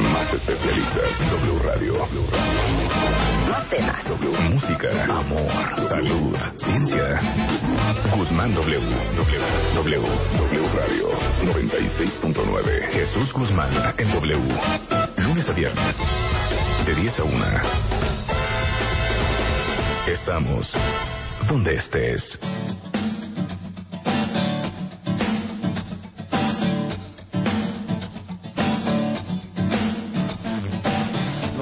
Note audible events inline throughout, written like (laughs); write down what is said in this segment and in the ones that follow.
Más especialistas. W Radio. Más temas. W Música. Amor. Salud. Ciencia. Guzmán W. W. W. W Radio. 96.9. Jesús Guzmán en W. Lunes a viernes. De 10 a 1. Estamos donde estés.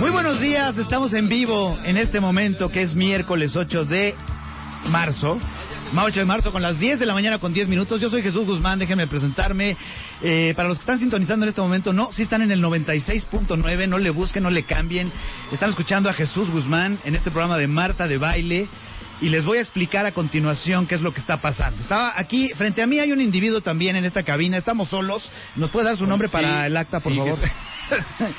Muy buenos días, estamos en vivo en este momento que es miércoles 8 de marzo. Ma- 8 de marzo con las 10 de la mañana con 10 minutos. Yo soy Jesús Guzmán, déjenme presentarme. Eh, para los que están sintonizando en este momento, no, si están en el 96.9, no le busquen, no le cambien. Están escuchando a Jesús Guzmán en este programa de Marta de Baile. Y les voy a explicar a continuación qué es lo que está pasando. Estaba aquí, frente a mí hay un individuo también en esta cabina, estamos solos. ¿Nos puede dar su nombre para el acta, por sí, favor?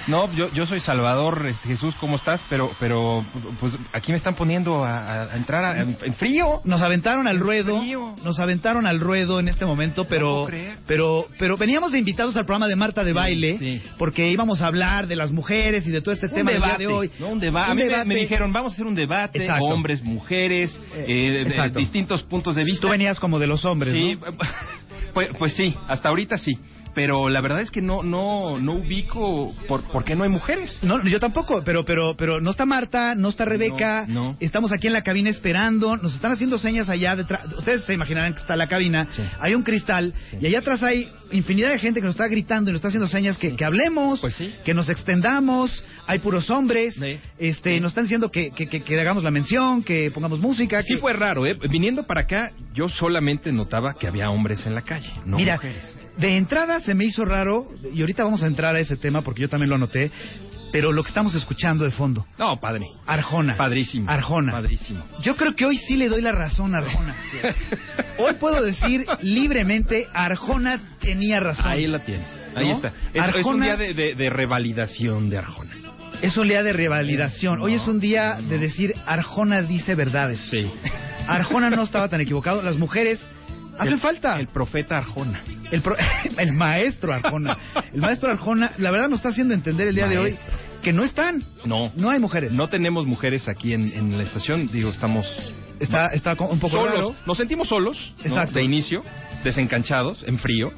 No, yo, yo soy Salvador, este, Jesús, ¿cómo estás? Pero, pero, pues aquí me están poniendo a, entrar a- en, frío. Nos aventaron al ruedo, nos aventaron al ruedo en este momento, pero, creer. pero, pero veníamos de invitados al programa de Marta de Baile, sí. porque íbamos a hablar de las mujeres y de todo este Un tema del día debate, de hoy. ¿no? Un debate. Un a mí me- debate. Me, dijeron, vamos a hacer un debate, Exacto. hombres, mujeres, Eh, eh, de- distintos puntos de vista. Tú venías como de los hombres, Sí, ¿no? (laughs) pues, pues sí, hasta ahorita sí. Pero la verdad es que no, no, no ubico por, por qué no hay mujeres. No, yo tampoco, pero, pero, pero no está Marta, no está Rebeca, No, no. estamos aquí en la cabina esperando, nos están haciendo señas allá detrás, ustedes se imaginarán que está la cabina, Sí. hay un cristal y allá atrás hay infinidad de gente que nos está gritando y nos está haciendo señas que, que hablemos, Pues sí. que nos extendamos, hay puros hombres, este, nos están diciendo que, que, que- que hagamos la mención, que pongamos música, Sí fue raro, ¿eh? Viniendo para acá, yo solamente notaba que había hombres en la calle, no Mira, mujeres. De entrada se me hizo raro, y ahorita vamos a entrar a ese tema porque yo también lo anoté, pero lo que estamos escuchando de fondo, No, padre. Arjona. Padrísimo. Arjona. Padrísimo. Yo creo que hoy sí le doy la razón a Arjona. (laughs) Hoy puedo decir libremente, Arjona tenía razón. Ahí la tienes. Ahí ¿No? está. Es, es un día de, de- de revalidación de Arjona. Es un día de revalidación. Hoy es un día de decir, Arjona dice verdades. Sí. Arjona no estaba tan equivocado. Las mujeres hacen El- falta. El profeta Arjona. El, pro- (laughs) el maestro Arjona. El maestro Arjona, la verdad, nos está haciendo entender el día de hoy que no están. No. No hay mujeres. No tenemos mujeres aquí en, en la estación. Digo, estamos Está, está un poco solos. raro. Nos sentimos solos. ¿no? Exacto. De inicio. Desencanchados, en frío.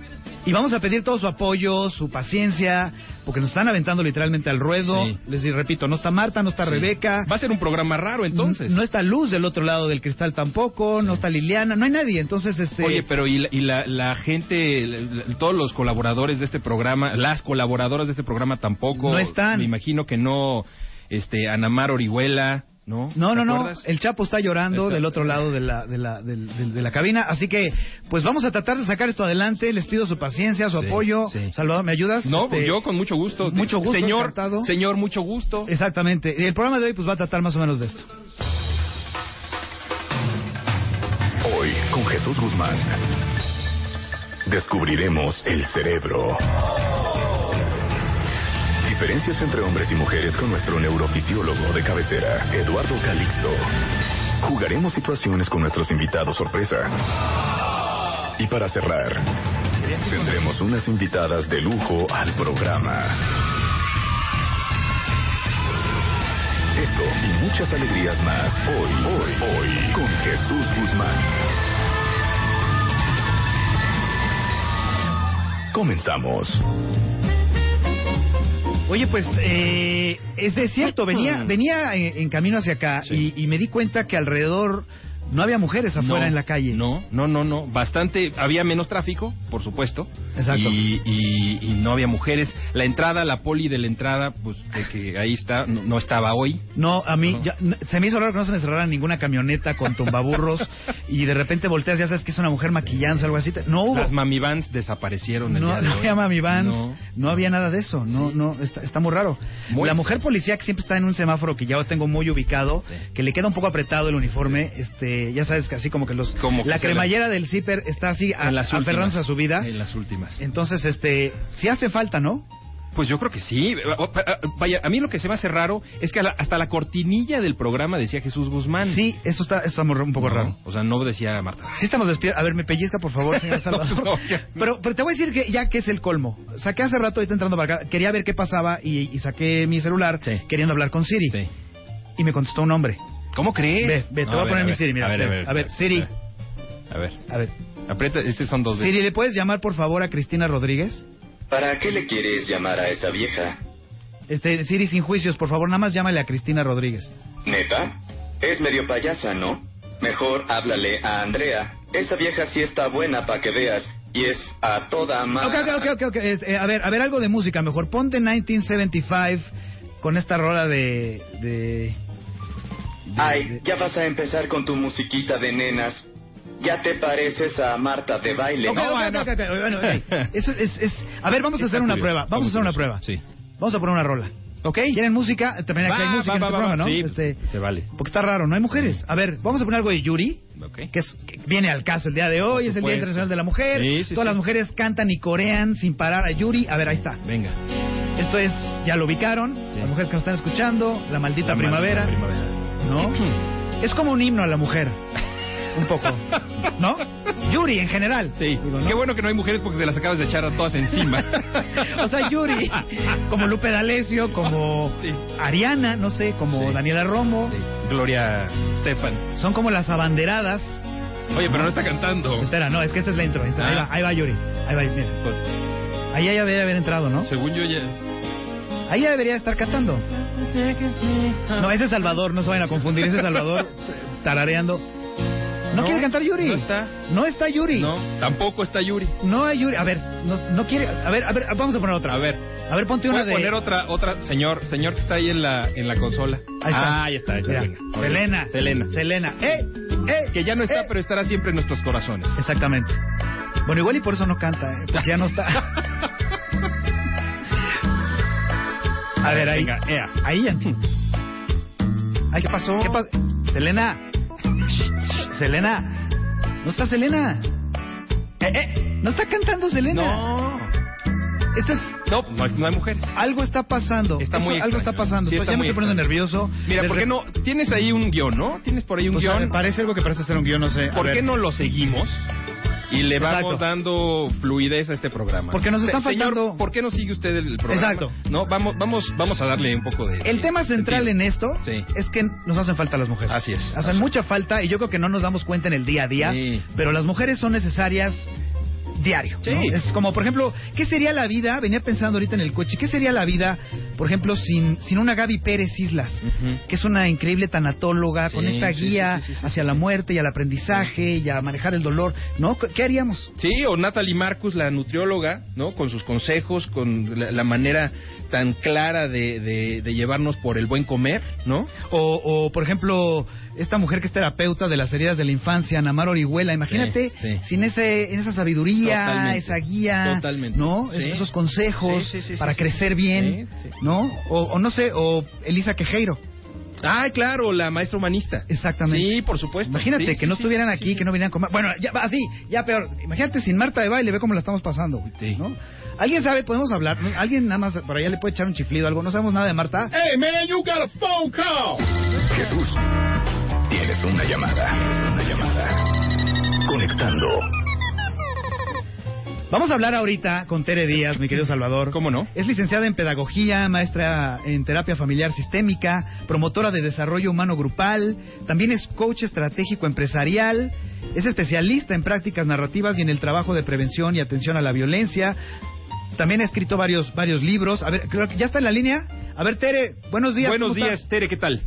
Y vamos a pedir todo su apoyo, su paciencia, porque nos están aventando literalmente al ruedo. Sí. Les digo, repito, no está Marta, no está Sí. Rebeca. Va a ser un programa raro entonces. No está Luz del otro lado del cristal tampoco, no está Liliana, no hay nadie. Entonces, este. Oye, pero y la, y la, la gente, la- todos los colaboradores de este programa, las colaboradoras de este programa tampoco. No están. Me imagino que no, este, Anamar Orihuela, ¿no? No, ¿Te no, no. El Chapo está llorando Está- del otro lado de la, de, la, del- del- de la cabina. Así que, pues vamos a tratar de sacar esto adelante. Les pido su paciencia, su Sí, apoyo. sí. Salvador, ¿me ayudas? No, Este, yo con mucho gusto. mucho gusto, Señor, encantado. señor, mucho gusto. Exactamente. Y el programa de hoy, pues va a tratar más o menos de esto. Hoy, con Jesús Guzmán, descubriremos el cerebro. Diferencias entre hombres y mujeres con nuestro neurofisiólogo de cabecera, Eduardo Calixto. Jugaremos situaciones con nuestros invitados sorpresa. Y para cerrar, tendremos unas invitadas de lujo al programa. muchas alegrías más. Hoy, hoy, hoy, con Jesús Guzmán. Comenzamos. Oye, pues eh, es, cierto, venía venía en, en camino hacia acá Sí. y, y me di cuenta que alrededor no había mujeres afuera No, en la calle. No, no, no, no. Bastante, había menos tráfico, por supuesto. Exacto. Y, y- y no había mujeres. La entrada, la poli de la entrada, pues de que ahí está, no, no estaba hoy. No, a mí No. ya- se me hizo raro que no se me cerrara ninguna camioneta con tumbaburros (laughs) y de repente volteas, ya sabes que es una mujer maquillándose o algo así. No hubo. Las mami vans desaparecieron el No, día de no hoy. había mami vans, No. no. había nada de eso, no, no, está, está muy raro. Muy la mujer policía que siempre está en un semáforo que ya lo tengo muy ubicado, Sí. que le queda un poco apretado el uniforme, este, ya sabes que así como que los, Como que la cremallera del zipper está así a- las aferrándose a su vida. En las últimas. Entonces, este, sí hace falta, ¿no? Pues yo creo que sí. Vaya, a mí lo que se me hace raro es que hasta la cortinilla del programa decía Jesús Guzmán. Sí, eso está, eso está un poco No, raro. O sea, no decía Marta. Sí estamos despiertos. A ver, me pellizca, por favor, señor (laughs) Salvador. No, pero, pero te voy a decir que ya que es el colmo. Saqué hace rato, ahorita entrando para acá, quería ver qué pasaba y, y saqué mi celular Sí. queriendo hablar con Siri. Sí. Y me contestó un hombre. ¿Cómo crees? Ve, ve, te voy a poner mi Siri, mira, A ver, ve, a ver, a ver, Siri. A ver, A ver. aprieta, estos son dos de... Siri, ¿le puedes llamar por favor a Cristina Rodríguez? ¿Para qué le quieres llamar a esa vieja? Este, Siri, sin juicios, por favor, nada más llámale a Cristina Rodríguez. ¿Neta? Es medio payasa, ¿no? Mejor háblale a Andrea. Esa vieja sí está buena para que veas. Y es a toda ma... Ok, ok, ok, ok, ok. Eh, a ver, a ver, algo de música mejor. Ponte 1975 con esta rola de... de... Ay, ya vas a empezar con tu musiquita de nenas. Ya te pareces a Marta de baile. Ok, ¿no? ok, bueno. ok, ok, bueno. (laughs) Eso es, es- A ver, vamos a hacer una prueba. Vamos a hacer una prueba. curioso, Vamos a poner una rola. Ok. ¿Quieren música? También aquí hay música va, en este va. programa, ¿no? Sí, Este, se vale. porque está raro, no hay mujeres. A ver, vamos a poner algo de Yuri, Ok. que, es, que viene al caso el día de hoy, es el Día. Internacional de la Mujer. Sí, sí, Todas sí. las mujeres cantan y corean sin parar a Yuri. A ver, ahí está. Venga. Esto es, ya lo ubicaron, Sí. las mujeres que nos están escuchando, la maldita La primavera, maldita primavera. ¿No? (clears throat) es como un himno a la mujer, un poco, ¿no? Yuri en general. Sí. digo, ¿no? Qué bueno que no hay mujeres porque se las acabas de echar a todas encima. (laughs) o sea, Yuri, como Lupe D'Alessio, como (laughs) Sí. Ariana, no sé, como Sí. Daniela Romo, Sí. Gloria Stefan. son como las abanderadas. Oye, pero no está cantando. Espera, no, es que esta es la intro. esta- ahí, Ah. va, ahí va Yuri, ahí va, mira. Pues, Ahí ya debería haber entrado, ¿no? según yo ya... Ahí ya debería estar cantando. No, ese es Salvador, no se vayan a confundir, ese es Salvador (laughs) tarareando. ¿No, quiere cantar Yuri? No está. No está Yuri. No, tampoco está Yuri. No hay Yuri. A ver, no, no quiere. A ver, a ver, vamos a poner otra. A ver. A ver, ponte una ¿Puede de. poner otra, otra, señor, señor que está ahí en la, en la consola? Ahí está. Ah, ahí está. venga. Selena. Selena. Selena. ¡Eh! ¡Eh! Que ya no está, ¡Eh! pero estará siempre en nuestros corazones. Exactamente. Bueno, igual y por eso no canta, ¿eh? porque ya no está. (laughs) A ver, ahí. Venga, ea. Ahí. Ay, ¿Qué pasó? ¿Qué pa- Selena. Selena. No está Selena. Eh, eh. No está cantando Selena. No. Esto es. No, no hay, no hay mujeres. Algo está pasando. Está Esto- muy Algo está pasando. Sí, está ya me estoy poniendo nervioso. Mira, Les ¿por qué no? Tienes ahí un guion, ¿no? Tienes por ahí un Pues, guion. parece algo que parece ser un guion, no sé. ¿Por qué no lo seguimos? Y le vamos Exacto. dando fluidez a este programa. Porque nos están Se- señor, faltando- ¿por qué no sigue usted el programa? Exacto. No, vamos, vamos, vamos a darle un poco de. El tema central en esto Sí. es que nos hacen falta las mujeres. Así es. Hacen Así. mucha falta y yo creo que no nos damos cuenta en el día a día, Sí. pero las mujeres son necesarias diario. Sí. ¿no? Es como, por ejemplo, ¿qué sería la vida? Venía pensando ahorita en el coche, ¿qué sería la vida, por ejemplo, sin, sin una Gaby Pérez Islas, que es una increíble tanatóloga Sí, con esta guía sí, hacia la muerte y al aprendizaje y a manejar el dolor? ¿No? ¿Qué haríamos? Sí, o Natalie Marcus, la nutrióloga, ¿no? Con sus consejos, con la, la manera tan clara de, de- de llevarnos por el buen comer, ¿no? O, o, por ejemplo, esta mujer que es terapeuta de las heridas de la infancia, Namar Orihuela, imagínate, Sí, sí. sin ese, esa sabiduría, Totalmente. esa guía, Totalmente. ¿no? Sí. Esos consejos Sí, sí, sí, para sí, crecer sí. bien, Sí, sí. ¿no? O, o no sé, o Elisa Quejeiro, Ah, claro, la maestra humanista. exactamente. Sí, por supuesto. Imagínate Sí, que sí, no sí, estuvieran sí, aquí, sí, que no vinieran con... Bueno, ya, así, ya peor. Imagínate sin Marta de baile, ve cómo la estamos pasando, güey. ¿no? ¿Alguien sabe? ¿Podemos hablar? ¿Alguien nada más por allá le puede echar un chiflido o algo? ¿No sabemos nada de Marta? Hey, man, you got a phone call. Jesús, tienes una llamada. Una llamada. Conectando. Vamos a hablar ahorita con Tere Díaz, mi querido Salvador. ¿Cómo no? Es licenciada en Pedagogía, maestra en Terapia Familiar Sistémica, promotora de Desarrollo Humano Grupal, también es coach estratégico empresarial, es especialista en prácticas narrativas y en el trabajo de prevención y atención a la violencia. También ha escrito varios, varios libros. A ver, creo que ya está en la línea. A ver, Tere, buenos días. Buenos ¿cómo días, estás? Tere, ¿qué tal?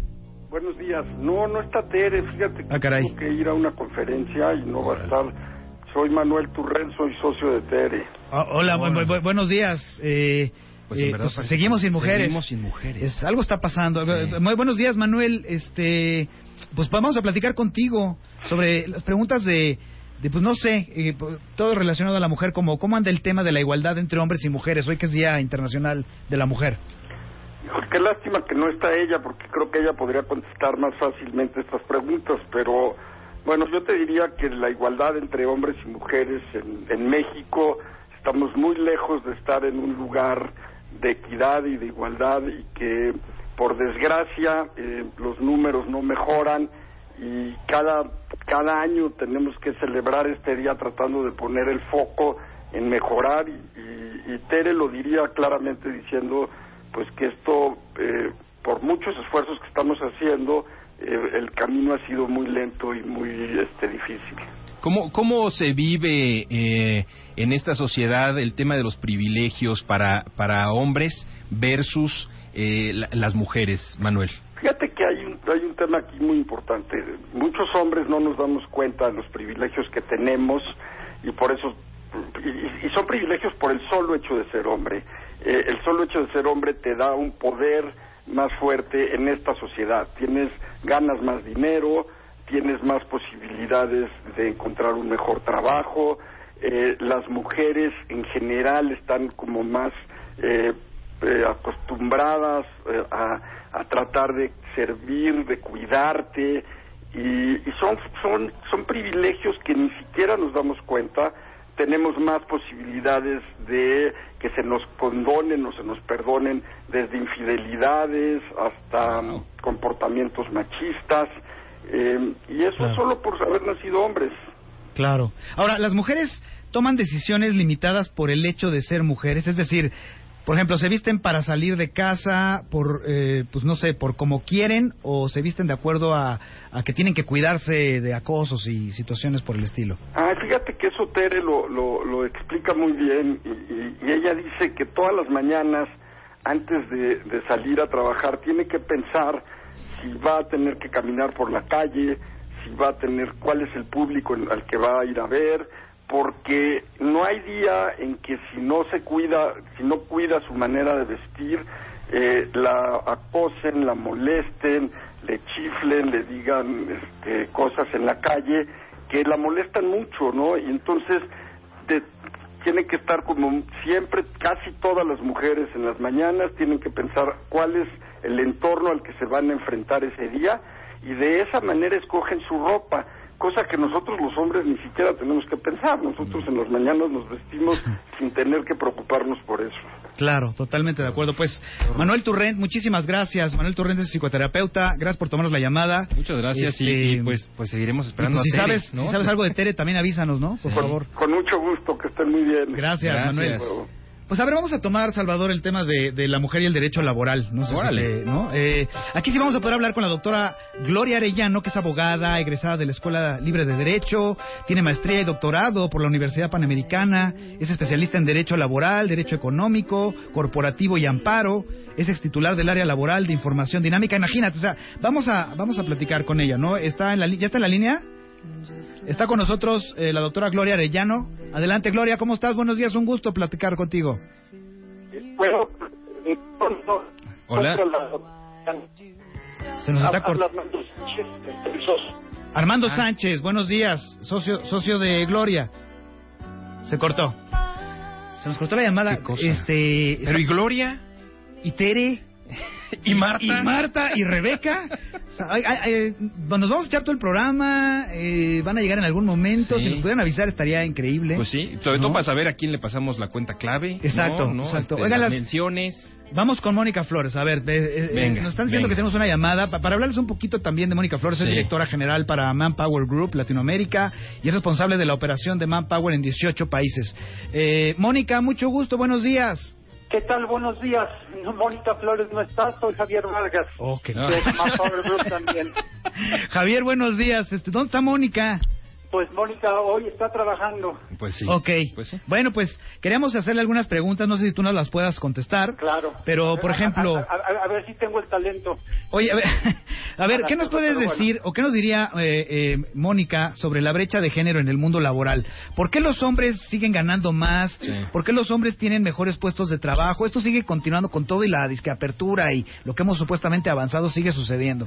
Buenos días. No, no está Tere. Fíjate que Ah, caray. tengo que ir a una conferencia y no va a estar. Soy Manuel Turren, soy socio de Tere. Ah, hola, bu- bu- bu- buenos días. Eh, Pues, en eh, pues, seguimos sin mujeres. seguimos sin mujeres. Es- algo está pasando. Sí. Muy buenos días, Manuel. Este, pues vamos a platicar contigo sobre las preguntas de, de pues no sé, eh, todo relacionado a la mujer, como cómo anda el tema de la igualdad entre hombres y mujeres, hoy que es Día Internacional de la Mujer. Qué lástima que no está ella, porque creo que ella podría contestar más fácilmente estas preguntas, pero bueno, yo te diría que la igualdad entre hombres y mujeres en, en México estamos muy lejos de estar en un lugar de equidad y de igualdad y que por desgracia eh, los números no mejoran y cada cada año tenemos que celebrar este día tratando de poner el foco en mejorar y- y Tere lo diría claramente diciendo pues que esto eh, por muchos esfuerzos que estamos haciendo eh, el camino ha sido muy lento y muy este difícil ¿Cómo, cómo se vive eh, en esta sociedad el tema de los privilegios para, para hombres versus eh, la- las mujeres, Manuel? Fíjate que hay un, hay un tema aquí muy importante. Muchos hombres no nos damos cuenta de los privilegios que tenemos y por eso, y, y son privilegios por el solo hecho de ser hombre. Eh, el solo hecho de ser hombre te da un poder más fuerte en esta sociedad. Tienes, ganas más dinero, tienes más posibilidades de encontrar un mejor trabajo. Eh, las mujeres en general están como más eh, eh, acostumbradas eh, a, a tratar de servir, de cuidarte y, y son, son, son privilegios que ni siquiera nos damos cuenta. Tenemos más posibilidades de que se nos condonen o se nos perdonen desde infidelidades hasta comportamientos machistas eh, y eso Claro. solo por haber nacido hombres. Claro. Ahora, las mujeres toman decisiones limitadas por el hecho de ser mujeres, es decir, por ejemplo, se visten para salir de casa por, eh, pues no sé, por como quieren o se visten de acuerdo a, a que tienen que cuidarse de acosos y situaciones por el estilo. Ah, fíjate que eso Tere lo, lo, lo explica muy bien y, ella dice que todas las mañanas antes de, salir a trabajar tiene que pensar si va a tener que caminar por la calle, si va a tener cuál es el público al que va a ir a ver, porque no hay día en que si no se cuida, si no cuida su manera de vestir, eh, la acosen, la molesten, le chiflen, le digan este, cosas en la calle que la molestan mucho, ¿no? Y entonces de- tiene que estar como siempre, casi todas las mujeres en las mañanas tienen que pensar cuál es el entorno al que se van a enfrentar ese día y de esa manera escogen su ropa, cosa que nosotros los hombres ni siquiera tenemos que pensar, nosotros en las mañanas nos vestimos (laughs) sin tener que preocuparnos por eso. Claro, totalmente de acuerdo. Pues Manuel Turrent, muchísimas gracias. Manuel Turrent es psicoterapeuta. Gracias por tomarnos la llamada. Muchas gracias y- Este, y, pues, pues seguiremos esperando pues si a Tere, sabes, ¿no? si sabes algo de Tere, también avísanos, ¿no? Por Sí. favor. Con mucho gusto, que estén muy bien. Gracias, Gracias. Manuel. Pues a ver, vamos a tomar, Salvador, el tema de, de la mujer y el derecho laboral. No sé si Órale. te- ¿no? Eh, aquí sí vamos a poder hablar con la doctora Gloria Arellano, que es abogada, egresada de la Escuela Libre de Derecho, tiene maestría y doctorado por la Universidad Panamericana, es especialista en Derecho Laboral, Derecho Económico, Corporativo y Amparo, es extitular del área laboral de información dinámica. Imagínate, o sea, vamos a, vamos a platicar con ella, ¿no? Está en la, ¿Ya está en la línea? Está con nosotros eh, la doctora Gloria Arellano. Adelante, Gloria, ¿cómo estás? Buenos días, un gusto platicar contigo. Bueno, no, no, Hola. Se nos está cortando. Armando Sánchez, Ah. Sánchez, buenos días, socio, socio de Gloria. Se cortó. Se nos cortó la llamada. Este, Pero ¿y Gloria? y Tere. ¿Y Marta? Y Marta y Rebeca. O sea, ay, ay, ay, nos vamos a echar todo el programa. eh, van a llegar en algún momento. Sí. Si nos pudieran avisar, estaría increíble. Pues sí, sobre todo ¿No? para saber a quién le pasamos la cuenta clave. Exacto, ¿no? ¿no? exacto. Este, Oigan, las menciones. Vamos con Mónica Flores. A ver, eh, eh, Venga, nos están diciendo venga. que tenemos una llamada pa- para hablarles un poquito también de Mónica Flores. Es directora general para Manpower Group Latinoamérica y es responsable de la operación de Manpower en 18 países. Eh, Mónica, mucho gusto. Buenos días. ¿Qué tal? Buenos días. No, Mónica Flores no está, soy Javier Vargas. Oh, Manpower Group también. (laughs) Javier, buenos días. Este, ¿Dónde está Mónica? Pues Mónica hoy está trabajando. Pues sí. Ok. Pues sí. Bueno, pues queríamos hacerle algunas preguntas. No sé si tú nos las puedas contestar. Claro. Pero, por A- ejemplo... A, a- a ver si tengo el talento. Oye, a ver, (laughs) a ver, ¿qué nos puedes bueno. decir o qué nos diría eh, eh, Mónica sobre la brecha de género en el mundo laboral? ¿Por qué los hombres siguen ganando más? Sí. ¿Por qué los hombres tienen mejores puestos de trabajo? Esto sigue continuando con todo y la disque apertura y lo que hemos supuestamente avanzado sigue sucediendo.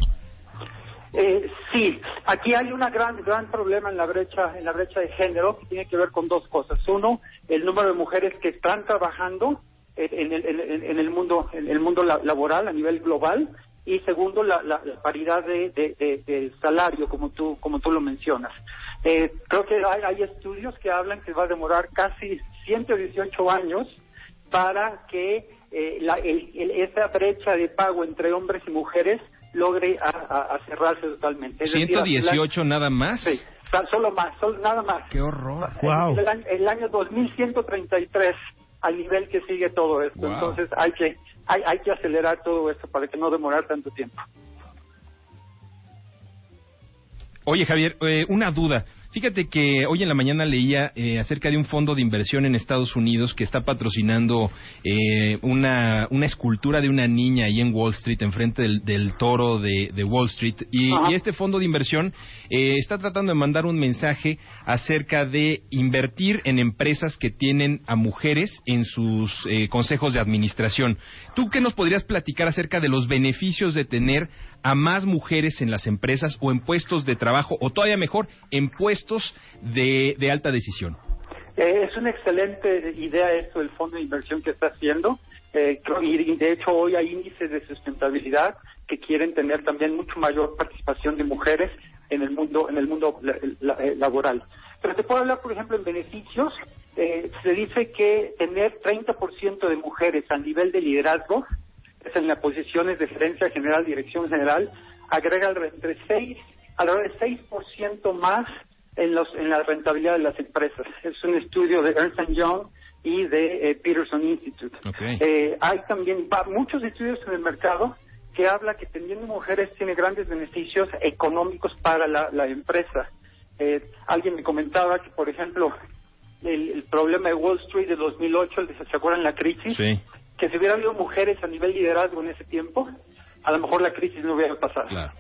Eh, sí, aquí hay un gran gran problema en la brecha en la brecha de género que tiene que ver con dos cosas. Uno, el número de mujeres que están trabajando en el, en en el mundo en el mundo la- laboral a nivel global y segundo la, la- paridad de- de salario como tú como tú lo mencionas. Eh, creo que hay, hay estudios que hablan que va a demorar casi 118 años para que eh, la- el- el- esa brecha de pago entre hombres y mujeres logre a, a- a cerrarse totalmente. Es decir, 118 nada más. Sí, solo más, solo, nada más. Qué horror. Guau. El, año- el año 2133 al nivel que sigue todo esto. Guau. Entonces hay que hay, hay que acelerar todo esto para que no demorar tanto tiempo. Oye, Javier, eh, una duda. Fíjate que hoy en la mañana leía eh, acerca de un fondo de inversión en Estados Unidos que está patrocinando eh, una, una escultura de una niña ahí en Wall Street, enfrente del, del toro de, de Wall Street. Y este fondo de inversión eh, está tratando de mandar un mensaje acerca de invertir en empresas que tienen a mujeres en sus eh, consejos de administración. ¿Tú qué nos podrías platicar acerca de los beneficios de tener a más mujeres en las empresas o en puestos de trabajo o todavía mejor en puestos de, de alta decisión? Eh, es una excelente idea esto del fondo de inversión que está haciendo. Eh, y, de hecho hoy hay índices de sustentabilidad que quieren tener también mucho mayor participación de mujeres en el mundo en el mundo la- eh, laboral. Pero te puedo hablar, por ejemplo, en beneficios. Eh, se dice que tener 30% de mujeres a nivel de liderazgo, es en las posiciones de gerencia general, dirección general, agrega entre 6, alrededor de 6% más en, los, en la rentabilidad de las empresas. Es un estudio de Ernst Young y de eh, Peterson Institute. Eh, hay también va- muchos estudios en el mercado que habla que teniendo mujeres tiene grandes beneficios económicos para la, la empresa. Eh, alguien me comentaba que, por ejemplo, el, el problema de Wall Street de 2008, el de- ¿se acuerdan la crisis? Sí, Que si hubiera habido mujeres a nivel liderazgo en ese tiempo, a lo mejor la crisis no hubiera pasado. claro,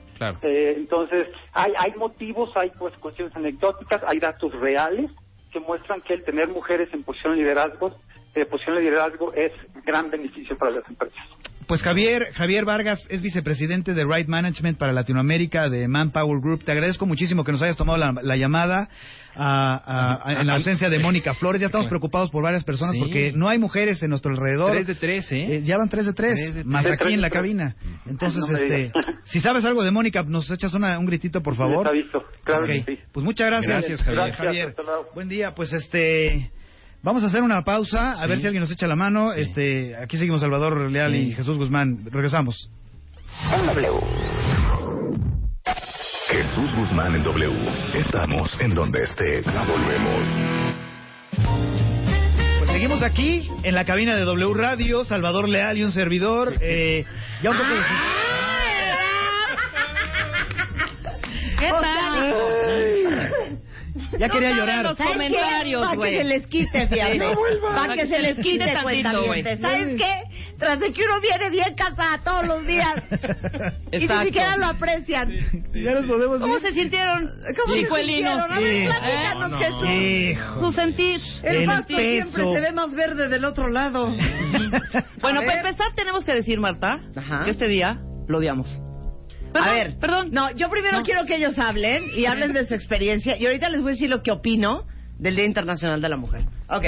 Eh, entonces, hay, hay motivos, hay pues cuestiones anecdóticas, hay datos reales que muestran que el tener mujeres en posición de liderazgo, eh, posición de liderazgo es gran beneficio para las empresas. Pues Javier, Javier Vargas es vicepresidente de Right Management para Latinoamérica de Manpower Group. Te agradezco muchísimo que nos hayas tomado la, la llamada a- a- a- en la ausencia de Mónica Flores. Ya estamos preocupados por varias personas Sí. porque no hay mujeres en nuestro alrededor. Tres de tres, ¿eh? Eh, ya van tres de tres, Tres de más tres. aquí Tres en la tres. cabina. Entonces, No este, (laughs) si sabes algo de Mónica, nos echas una- un gritito, por favor. Les aviso, claro Ok. que sí. Pues muchas gracias. Gracias, Javier. Gracias, luego. Buen día, pues este vamos a hacer una pausa, a ver si alguien nos echa la mano. Este, aquí seguimos Salvador Leal y Jesús Guzmán. Regresamos. En W. Jesús Guzmán en W. Estamos en donde estés. Volvemos. Pues seguimos aquí en la cabina de W Radio, Salvador Leal y un servidor. Eh, ya un poco de... (laughs) ¿Qué tal? Ya No quería llorar. los comentarios, Para que se les quite, fíjate. No. Para que se les quite, tantito, güey. ¿Sabes qué? Tras de que uno viene bien casada todos los días y ni siquiera lo aprecian. Ya nos podemos ¿Cómo ir. se sintieron? ¿Cómo se sintieron? A ver, Sí. platícanos, No, no. Jesús. Hijo. Su sentir. El, El pasto siempre se ve más verde del otro lado. (laughs) Bueno, para empezar tenemos que decir, Marta, Ajá. que este día lo odiamos. Perdón, a ver, perdón. No, yo primero No. quiero que ellos hablen y hablen de su experiencia y ahorita les voy a decir lo que opino del Día Internacional de la Mujer. Ok.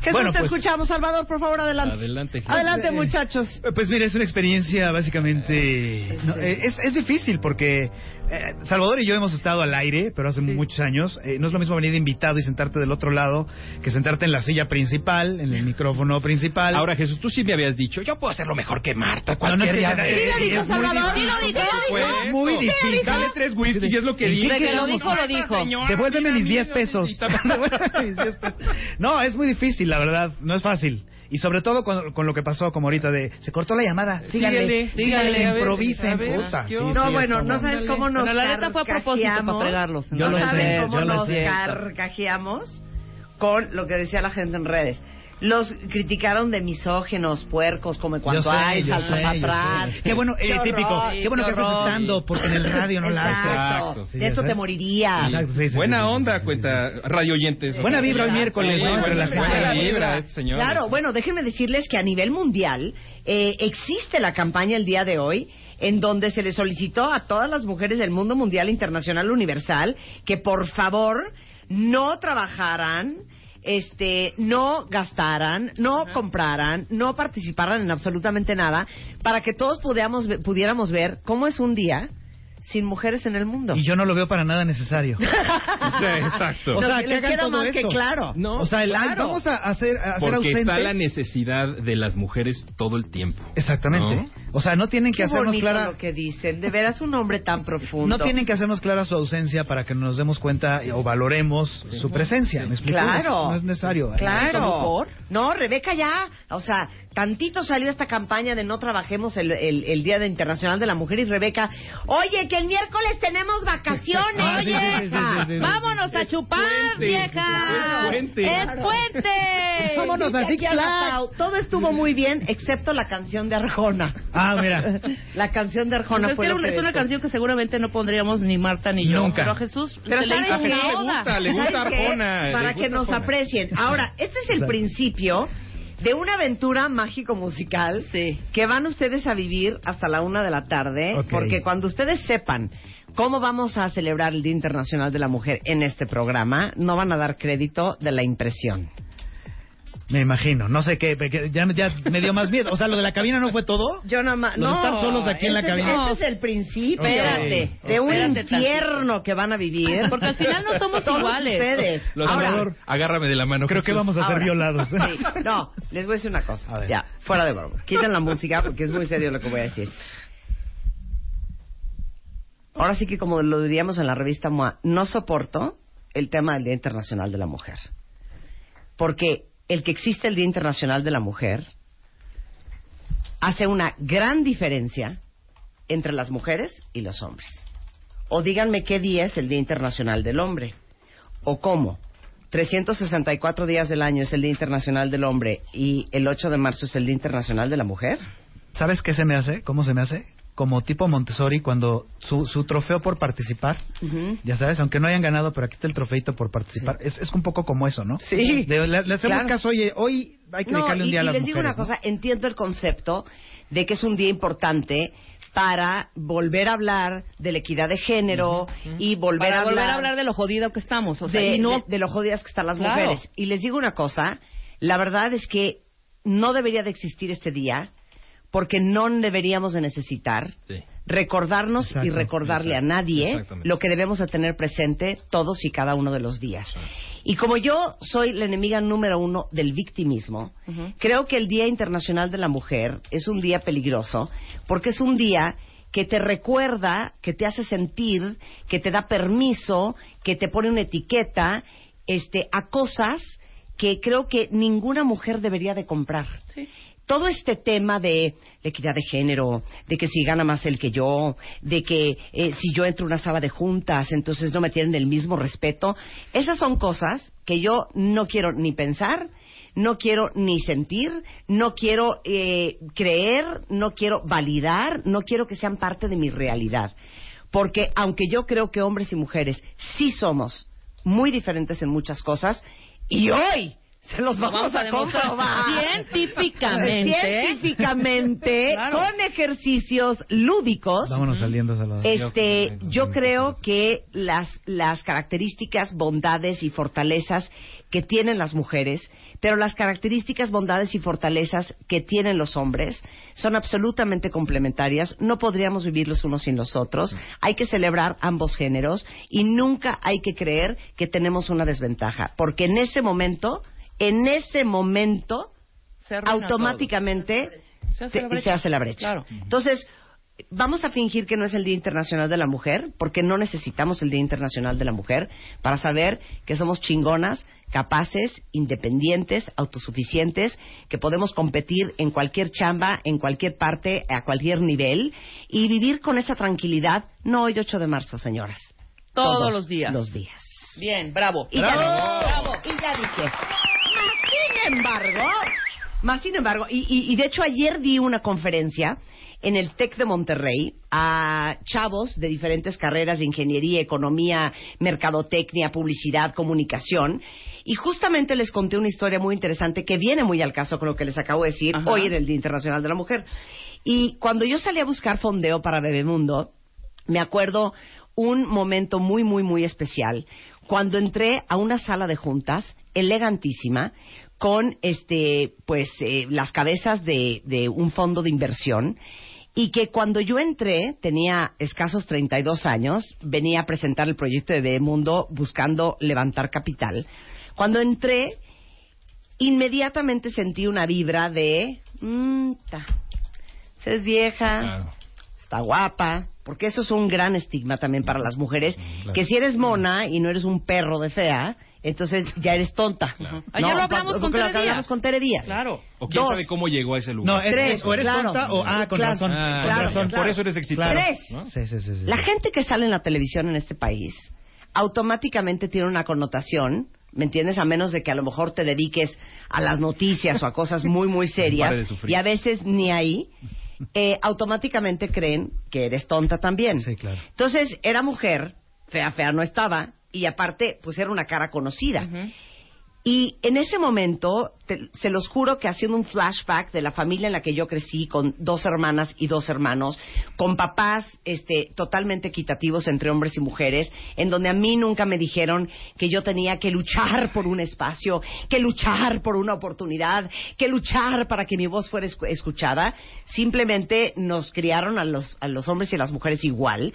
Jesús, Bueno, te pues- escuchamos. Salvador, por favor, adelante. Adelante, Jesús. Adelante, muchachos. Eh, Pues mira, es una experiencia básicamente... no, eh, es, es difícil porque eh, Salvador y yo hemos estado al aire, pero hace muchos años. Eh, no es lo mismo venir de invitado y sentarte del otro lado que sentarte en la silla principal, en el micrófono principal. Ahora, Jesús, tú sí me habías dicho, yo puedo hacerlo mejor que Marta. No, no, día no, de- eh, Sí lo dijo es muy Salvador, sí difícil. lo dijo, sí lo dijo. Pues, Muy difícil. Dale tres whiskies y es lo que ¿En qué dice. De que lo dijo, lo dijo. Señora, Devuélveme mira, mis 10 mira, pesos. necesitaba- Devuélveme mis 10 pesos. No, es muy difícil, la verdad. No es fácil. Y sobre todo con, con lo que pasó como ahorita de... Se cortó la llamada. Síganle. Síganle. improvisen. puta. ¿qué Sí? No, sí, bueno, no sabes cómo nos Bueno, la neta fue a propósito para carcajeamos. fregarlos. Yo no lo saben sé, cómo yo lo nos sé. carcajeamos con lo que decía la gente en redes. Los criticaron de misógenos, puercos, come cuanto sé, hay, salsa para atrás. Qué bueno, eh, Qué típico. horror, Qué bueno qué que estás estando porque en el radio no la haces. Exacto. Sí, de eso ¿sabes? te morirías. Exacto, sí, sí, Buena onda, sí, sí, cuenta radio oyentes. Buena vibra hoy miércoles, Sí, ¿no? Entre buena, la gente. buena vibra, este señor. Claro, bueno, déjenme decirles que a nivel mundial eh, existe la campaña el día de hoy en donde se le solicitó a todas las mujeres del mundo mundial, internacional, universal, que por favor no trabajaran, este, no gastaran, no compraran, no participaran en absolutamente nada, para que todos pudiéramos, pudiéramos ver cómo es un día sin mujeres en el mundo. Y yo no lo veo para nada necesario. (laughs) Sí, exacto. O sea, que hagan queda todo más que esto. claro. No, o sea, el, claro. vamos a hacer, a hacer Porque está la necesidad de las mujeres todo el tiempo. Exactamente. ¿No? O sea, no tienen que hacernos clara. lo que dicen. De veras, un hombre tan profundo. No tienen que hacernos clara su ausencia para que nos demos cuenta o valoremos su presencia. ¿Me explico? Claro. No es, no es necesario. Claro. No, Rebeca ya, o sea, tantito salió esta campaña de no trabajemos el, el, el Día de Internacional de la Mujer y Rebeca, oye, el miércoles tenemos vacaciones. Ah, sí, sí, sí, sí, sí, sí, sí. Vámonos a chupar, puente, vieja. es puente. Es puente. (laughs) Vámonos a Six Todo estuvo muy bien, excepto la canción de Arjona. Ah, mira. (laughs) La canción de Arjona Pues es que lo una- que es una dijo. canción que seguramente no pondríamos ni Marta ni yo. Nunca. Pero a Jesús Pero se le una Le gusta. Arjona, le Para gusta que nos Arjona. aprecien. Ahora, este es el Exacto. principio de una aventura mágico-musical Sí. que van ustedes a vivir hasta la una de la tarde, porque cuando ustedes sepan cómo vamos a celebrar el Día Internacional de la Mujer en este programa, no van a dar crédito de la impresión. Me imagino. No sé qué. Ya, ya me dio más miedo. O sea, lo de la cabina no fue todo. Yo nada más. No, estar solos aquí en la este es- cabina. Este es el principio. Espérate. De un Espérate infierno que van a vivir. (laughs) Porque al final no somos Todos iguales. ustedes. Los Ahora, agárrame de la mano. Creo que vamos a ser violados. sí, no, les voy a decir una cosa. A ver. Ya, fuera de broma. Quiten la música porque es muy serio lo que voy a decir. Ahora sí que como lo diríamos en la revista MOA, no soporto el tema del Día Internacional de la Mujer. Porque el que existe el Día Internacional de la Mujer hace una gran diferencia entre las mujeres y los hombres. O díganme qué día es el Día Internacional del Hombre. O cómo. 364 días del año es el Día Internacional del Hombre y el 8 de marzo es el Día Internacional de la Mujer. ¿Sabes qué se me hace? ¿Cómo se me hace? Como tipo Montessori cuando su, su trofeo por participar, ya sabes, aunque no hayan ganado, pero aquí está el trofeito por participar. Es, es un poco como eso, ¿no? Sí. De- le, le hacemos Claro. caso, oye, hoy hay que No, dedicarle un y, día a y las les digo mujeres. una ¿no? cosa, entiendo el concepto de que es un día importante para volver a hablar de la equidad de género y volver, Para a, volver hablar a hablar de lo jodido que estamos. O sea, de, y no... de- de lo jodidas que están las Claro. mujeres. Y les digo una cosa, la verdad es que no debería de existir este día porque no deberíamos de necesitar Sí. recordarnos y recordarle exacto, a nadie lo que debemos de tener presente todos y cada uno de los días. Y como yo soy la enemiga número uno del victimismo, creo que el Día Internacional de la Mujer es un día peligroso porque es un día que te recuerda, que te hace sentir, que te da permiso, que te pone una etiqueta este, a cosas que creo que ninguna mujer debería de comprar Sí. Todo este tema de equidad de género, de que si gana más el que yo, de que eh, si yo entro a una sala de juntas, entonces no me tienen el mismo respeto, esas son cosas que yo no quiero ni pensar, no quiero ni sentir, no quiero eh, creer, no quiero validar, no quiero que sean parte de mi realidad. Porque aunque yo creo que hombres y mujeres sí somos muy diferentes en muchas cosas, y hoy se los vamos, Vamos a comprobar científicamente. científicamente (laughs) Claro. con ejercicios lúdicos Vámonos saliendo, Salvador. este yo creo que las las características bondades y fortalezas que tienen las mujeres pero las características, bondades y fortalezas que tienen los hombres son absolutamente complementarias. No podríamos vivir los unos sin los otros. Hay que celebrar ambos géneros y nunca hay que creer que tenemos una desventaja, porque en ese momento, en ese momento, Se automáticamente Se hace te- la brecha. se hace la brecha. Claro. Entonces, vamos a fingir que no es el Día Internacional de la Mujer, porque no necesitamos el Día Internacional de la Mujer para saber que somos chingonas, capaces, independientes, autosuficientes, que podemos competir en cualquier chamba, en cualquier parte, a cualquier nivel, y vivir con esa tranquilidad, no hoy 8 de marzo, señoras. Todos los días. Los días. Bien, bravo. Y ya, bravo, y ya dije. Más sin embargo, más sin embargo, y, y- y de hecho ayer di una conferencia en el TEC de Monterrey a chavos de diferentes carreras de ingeniería, economía, mercadotecnia, publicidad, comunicación. Y justamente les conté una historia muy interesante que viene muy al caso con lo que les acabo de decir Ajá. hoy en el Día Internacional de la Mujer. Y cuando yo salí a buscar fondeo para Bebemundo, me acuerdo un momento muy, muy, muy especial cuando entré a una sala de juntas elegantísima con este, pues, eh, las cabezas de, de un fondo de inversión y que cuando yo entré, tenía escasos 32 años, venía a presentar el proyecto de Bebemundo buscando levantar capital. Cuando entré, inmediatamente sentí una vibra de, mm, ta, es vieja, está guapa, porque eso es un gran estigma también para las mujeres, que si eres mona y no eres un perro de fea, entonces ya eres tonta. Ayer lo hablamos con lo Tere Díaz. hablamos con Tere Díaz. Claro. O quién Dos. sabe cómo llegó a ese lugar. No, es, Tres, es- o eres claro. tonta o... Ah, con Claro, razón. Ah, con claro, razón. claro. Por eso eres exitoso. Tres. ¿no? Sí, sí, sí, sí. La gente que sale en la televisión en este país automáticamente tiene una connotación, ¿me entiendes? A menos de que a lo mejor te dediques a las noticias o a cosas muy, muy (laughs) serias y a veces ni ahí, eh, automáticamente creen que eres tonta también. Sí, claro. Entonces, era mujer, fea, fea no estaba, y aparte, pues era una cara conocida. Y en ese momento, te- se los juro que haciendo un flashback de la familia en la que yo crecí, con dos hermanas y dos hermanos, con papás este, totalmente equitativos entre hombres y mujeres, en donde a mí nunca me dijeron que yo tenía que luchar por un espacio, que luchar por una oportunidad, que luchar para que mi voz fuera escu- escuchada. Simplemente nos criaron a los, a los hombres y a las mujeres igual.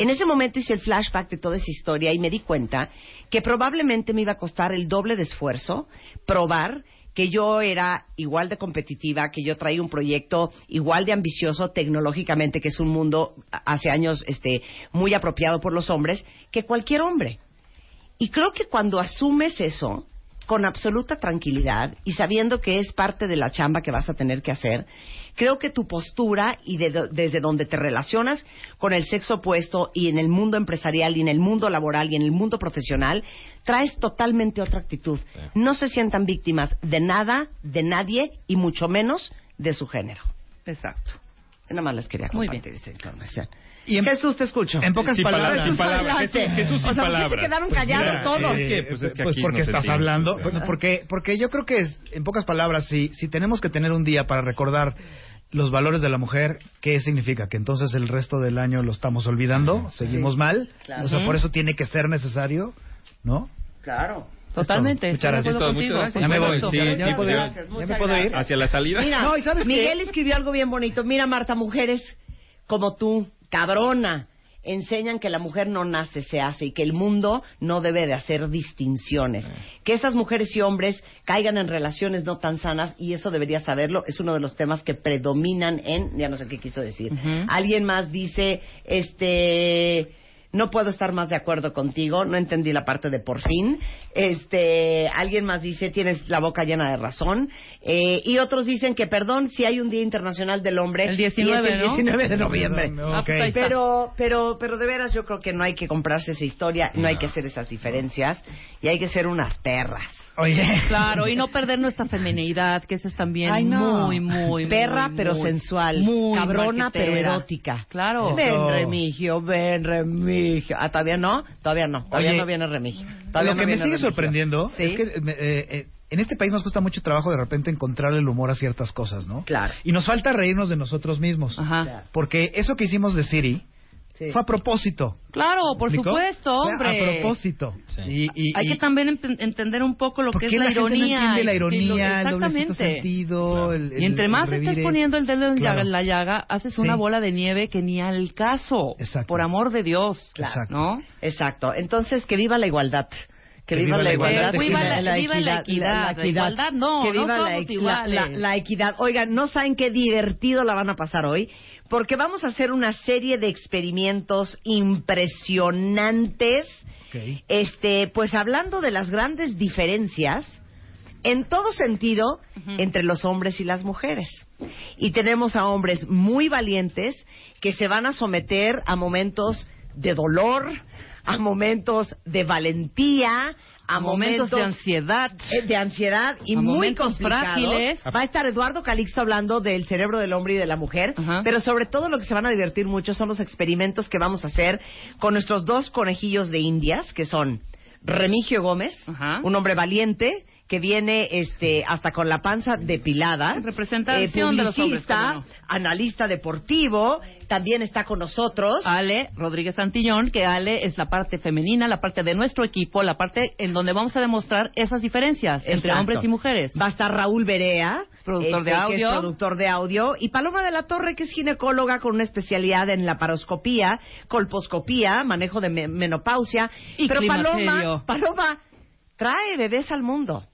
En ese momento hice el flashback de toda esa historia y me di cuenta que probablemente me iba a costar el doble de esfuerzo probar que yo era igual de competitiva, que yo traía un proyecto igual de ambicioso tecnológicamente, que es un mundo hace años este, muy apropiado por los hombres, que cualquier hombre. Y creo que cuando asumes eso con absoluta tranquilidad y sabiendo que es parte de la chamba que vas a tener que hacer, creo que tu postura y de desde donde te relacionas con el sexo opuesto y en el mundo empresarial y en el mundo laboral y en el mundo profesional, traes totalmente otra actitud. No se sientan víctimas de nada, de nadie y mucho menos de su género. Exacto. Nada más les quería Muy compartir esta información. Y en- Jesús, te escucho. En pocas Sin palabras. palabras, sin palabras. adelante. Jesús, Jesús sin o sea, ¿por qué palabras. se quedaron Pues callados mira, todos? eh, ¿Qué? Pues es que pues aquí porque nos estás sentimos, hablando. Porque, porque yo creo que, es, en pocas palabras, si, si tenemos que tener un día para recordar los valores de la mujer, ¿qué significa? Que entonces el resto del año lo estamos olvidando, seguimos mal. claro. O sea, por eso tiene que ser necesario, ¿no? Claro. Totalmente. Muchas gracias. Muchas gracias. Ya me voy. Sí, ya, sí, me puedo ir. gracias, Ya me puedo ir. Hacia la salida. Mira, No, ¿y sabes qué? Miguel escribió algo bien bonito. Mira, Marta, mujeres como tú, cabrona, enseñan que la mujer no nace, se hace y que el mundo no debe de hacer distinciones. Que esas mujeres y hombres caigan en relaciones no tan sanas y eso debería saberlo. Es uno de los temas que predominan en, ya no sé qué quiso decir. Alguien más dice, este, no puedo estar más de acuerdo contigo, no entendí la parte de por fin. Este, alguien más dice, tienes la boca llena de razón. Eh, y otros dicen que, perdón, si hay un Día Internacional del Hombre. El y es 19, el ¿no? 19 de noviembre. No, Ah, pues ok. ahí está. Pero, pero, pero de veras yo creo que no hay que comprarse esa historia, no hay que hacer esas diferencias y hay que ser unas perras. Oye. Claro, y no (laughs) perder nuestra feminidad, que esa es también Ay, no. muy, muy, Perra, muy, pero muy, sensual. muy Cabrona, pero erótica. Claro. Ven, Eso. Remigio, ven, Remigio. Ah, ¿todavía no? Todavía no. Todavía Oye, no viene Remigio. Todavía Lo no que me sigue Remigio. sorprendiendo ¿Sí? es que eh, eh, en este país nos cuesta mucho trabajo de repente encontrar el humor a ciertas cosas, ¿no? Claro. Y nos falta reírnos de nosotros mismos. Ajá. Claro. Porque eso que hicimos de Siri, Fue a propósito. Claro, por supuesto, Fue hombre. A propósito. Y, y- Hay y- que también ent- entender un poco lo ¿Por que es la, la gente no ironía. entiende la y- ironía, el doblecito Exactamente. sentido, el- y entre el- más el estés poniendo el dedo en Claro. la llaga, haces Sí. una bola de nieve que ni al caso. Por amor de Dios. Exacto. ¿No? Exacto. Entonces, que viva la igualdad. Que, Que viva, viva la igualdad. viva la- viva la equidad. La igualdad no, Que no viva la, somos iguales. la equidad. Oigan, no saben qué divertido la van a pasar hoy, porque vamos a hacer una serie de experimentos impresionantes, este, pues hablando de las grandes diferencias en todo sentido entre los hombres y las mujeres. Y tenemos a hombres muy valientes que se van a someter a momentos de dolor, a momentos de valentía, a, A momentos de ansiedad. eh, de ansiedad y A muy complicados. frágiles. Va a estar Eduardo Calixto hablando del cerebro del hombre y de la mujer, pero sobre todo lo que se van a divertir mucho son los experimentos que vamos a hacer con nuestros dos conejillos de indias, que son Remigio Gómez, un hombre valiente que viene este hasta con la panza depilada, Representación de los hombres, analista deportivo, también está con nosotros. Ale Rodríguez Santillón, que Ale es la parte femenina, la parte de nuestro equipo, la parte en donde vamos a demostrar esas diferencias entre hombres y mujeres. Va a estar Raúl Berea, productor de este, audio. que es productor de audio, y Paloma de la Torre, que es ginecóloga con una especialidad en laparoscopía, colposcopía, manejo de me- menopausia. Y Pero Paloma. Paloma trae bebés al mundo.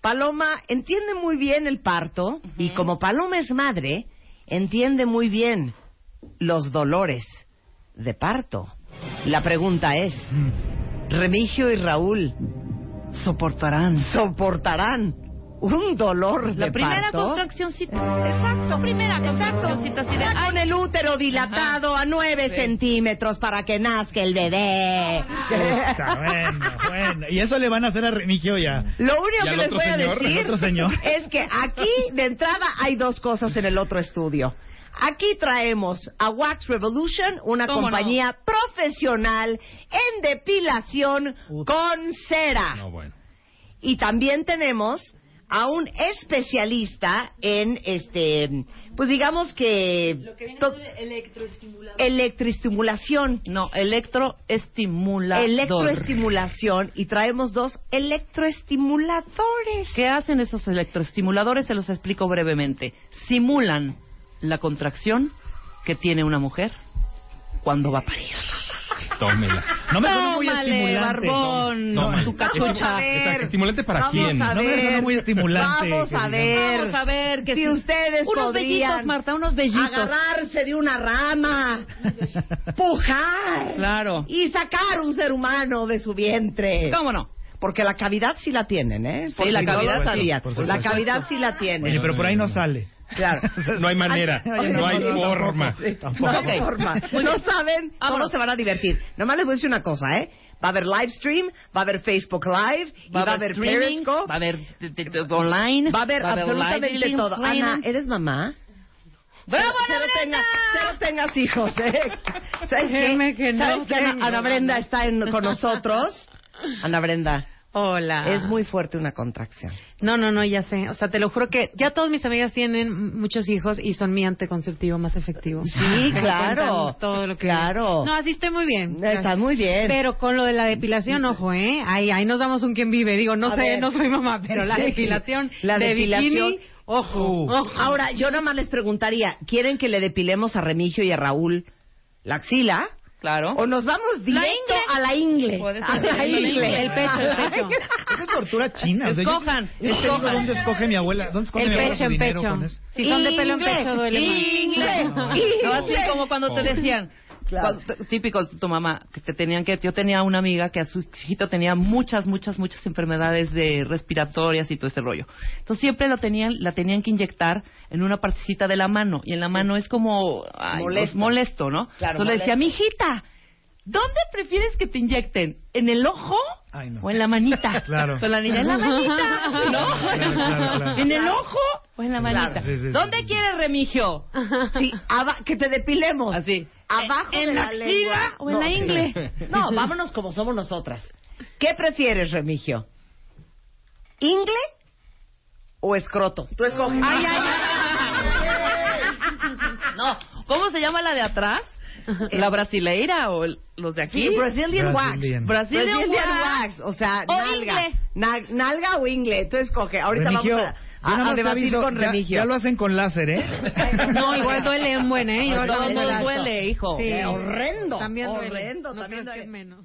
Paloma entiende muy bien el parto y como Paloma es madre, entiende muy bien los dolores de parto. La pregunta es, Remigio y Raúl, ¿soportarán? ¿Soportarán un dolor La de primera parto? contraccióncita. Exacto. Primera contraccióncita así de, Ya ay, con el útero dilatado a nueve centímetros para que nazca el bebé. Puta, bueno, bueno. Y eso le van a hacer a Remigio ya. Lo único ¿Y al que les voy a decir ¿Al otro señor? (laughs) es que aquí de entrada hay dos cosas en el otro estudio. Aquí traemos a Wax Revolution, una ¿Cómo no? compañía profesional en depilación con cera. Y también tenemos a un especialista en este, pues digamos que to- electroestimulación. No, electroestimulador. Electroestimulación y traemos dos electroestimuladores. ¿Qué hacen esos electroestimuladores? Se los explico brevemente. Simulan la contracción que tiene una mujer cuando va a parir. Tómela. No me suena muy Tómale, estimulante. barbón, Tómala. tu cachucha. ¿Estimulante para Vamos quién? a No me ver. suena muy estimulante, Vamos a ver. Vamos a ver que si si- ustedes unos podrían vellitos, Marta, unos vellitos. agarrarse de una rama, (laughs) pujar Claro. y sacar un ser humano de su vientre. ¿Cómo no? Porque la cavidad sí la tienen, ¿eh? Por Sí, la cavidad por La cavidad sí la tienen. Oye, pero por ahí no sale. Claro. (laughs) No hay manera, Ay, no hay no, no, forma. tampoco, sí, Tampoco. No hay Ok. forma. No saben cómo se van a divertir. Nomás les voy a decir una cosa, ¿eh? Va a haber live stream, va a haber Facebook Live, y va a haber streaming, Periscope, va a haber t- t- t- online, va a haber absolutamente live todo. Ana, ¿eres mamá? ¡Bravo, Ana tengas, Brenda! cero tengas hijos, ¿eh? ¿Sabes qué? Que no ¿Sabes que Ana, Ana Brenda está en- con nosotros? Ana Brenda, Hola. es muy fuerte una contracción. No, no, no, ya sé. O sea, te lo juro que ya todas mis amigas tienen muchos hijos y son mi anticonceptivo más efectivo. Sí, (laughs) claro. Todo lo que Claro. No, así estoy muy bien. Está muy bien. Pero con lo de la depilación, ojo, ¿eh? Ahí, ahí nos damos un quien vive. Digo, no A sé, ver. no soy mamá, pero la Sí. depilación La de depilación. bikini, ojo, Uh. ojo. Ahora, yo nada más les preguntaría, ¿quieren que le depilemos a Remigio y a Raúl la axila? Claro. ¿O nos vamos directo ingle. a la ingle? A la ingle. ingle, el pecho, el pecho. Esa es tortura china. o sea, yo- Escojan, escojan. ¿Dónde escoge mi abuela? ¿Dónde escoge El mi abuela pecho en pecho. Si son de pelo en pecho, duele más. Ingle. No, así como cuando te decían, Claro. típico tu mamá, que te tenían que, yo tenía una amiga que a su hijito tenía muchas, muchas, muchas enfermedades de respiratorias y todo ese rollo. Entonces siempre lo tenían, la tenían que inyectar en una partecita de la mano y en la mano es como ay, Molesto. pues, molesto, ¿no? Claro, Entonces le decía, molesto. mijita, ¿dónde prefieres que te inyecten? ¿En el ojo? Ay, no. O en la manita. (laughs) Claro. Con la niña en la manita, ¿no? Claro, claro, claro. ¿En el ojo o en la manita? Claro, sí, sí, sí. ¿Dónde quieres remigio? Sí, que te depilemos. Así. Abajo ¿En de la la, lengua. o en la ingle? (laughs) No, vámonos como somos nosotras. ¿Qué prefieres, Remigio? ¿Ingle o escroto? Tú escoges. Ay, ay, ay. (laughs) No, ¿cómo se llama la de atrás? ¿La brasileira o el- los de aquí? Sí, Brazilian, wax. Brazilian. Brazilian wax. O sea, O nalga. ingle. Na- nalga o ingle. Tú escoge. Ahorita Remigio, vamos a, a, a más te debatir aviso, con ya- Remigio. Ya, lo hacen con láser, ¿eh? (laughs) No, igual duele un buen, ¿eh? Igual Todo duele. duele, hijo. Sí. horrendo. También duele. horrendo. No también duele. es menos.